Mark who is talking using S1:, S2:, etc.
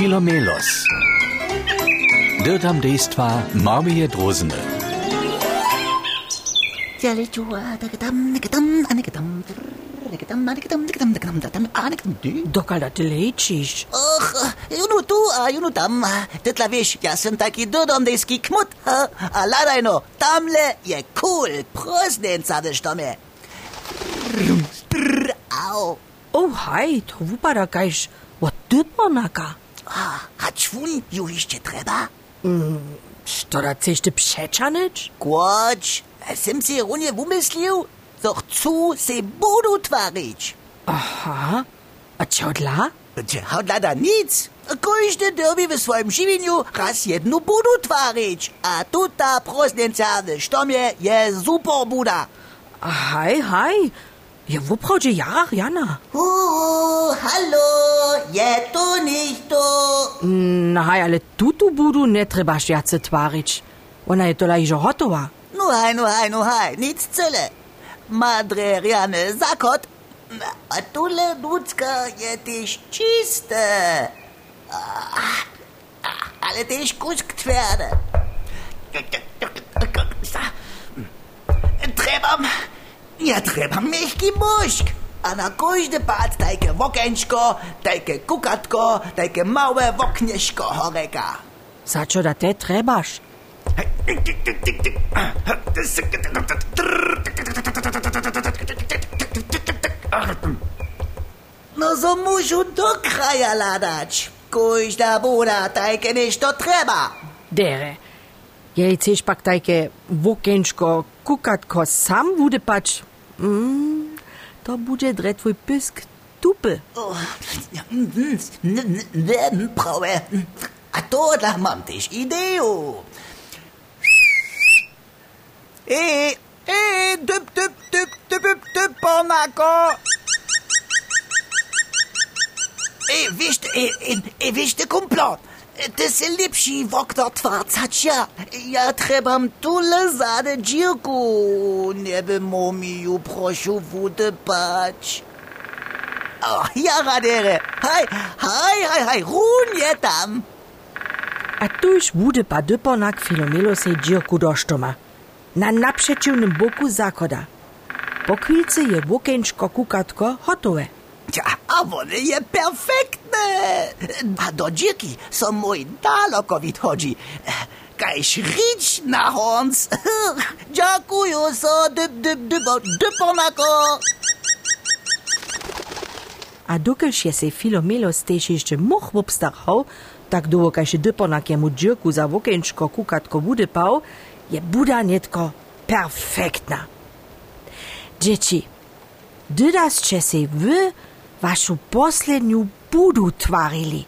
S1: Philomelos. Dirtam dejstva Marmie
S2: Drosene. Dokada te lečiš?
S3: Oh, junu tu, a junu tam. Tetla veš, jaz sem taki dodondejski kmut. A ladajno, tamle je kul, cool. prozden sadeš tome. Au.
S2: Oh, haj, to vupara kajš. What did
S3: one naka? Čvun ju ještě treba?
S2: Što da chceš ty přečanič?
S3: Kłoč, sem si runie wumyślił, so chcú se budu tvarić.
S2: Aha. A čo dla?
S3: Hat leider nic. Każdy derby w swoim żywieniu raz jednu budu tvarić. A tuta prosnencjane sztomie je super buda.
S2: A hej, hej. Je woprawdzie jarach jana.
S3: Uh, hallo, je to nicht to.
S2: No hej, ale tutu budu ne trebaš jace tvarič. Ona je tola ižo hotova.
S3: Nu haj, nu haj, nu haj, nic cele. Madre riane zakot, a tule ludzka je tyś czyste. Ah, ah, Ale tyś kusk twarde. Ja trebam mehki mušk. A na każdy pad tajke wokenčko, tajke kukatko, tajke małe woknieszko horeka.
S2: Za čo da te trebaš?
S3: No so mušu do kraja ladać. Każda buda tajke nešto treba.
S2: Dere. Je chceš pak tajke wokenčko, kukatko sam bude pač. Mm, to bude dre tvoj pysk tupy.
S3: Oh, Ne, prawe. A to dla mam też ideju. Ej, ej, dyp, dyp, dyp, dyp, dyp, dyp, ponako. Ej, wiesz, ej, ej, ej, wiesz, ty kumplo, ty si lepší w okno twarcacia. Ja trebam tule zade dzirku. Nie by momiju prosił wódę pać. O, ja radere. Hej, hej, hej, hej, runie tam.
S2: A tuž bude pa dyponak Filomelo se dzirku doštoma. Na naprzeciwnym boku zakoda. Po chwilce je wokenčko kukatko hotowe.
S3: Ja, a one je perfektne. A do dzirki są mój daleko odchodzi. Kajś rič na hons. Dziękuję so, dyp, dyp, dypo, dyponako.
S2: A dokelž je se Filomelo stež ešte moh obstarhal, tak dlho kaž dyponak jemu dzirku za wokenčko kukatko wudepał, je buda netko perfektna. Dzieci, dydaście se wy vašu posljednju budu tvarili.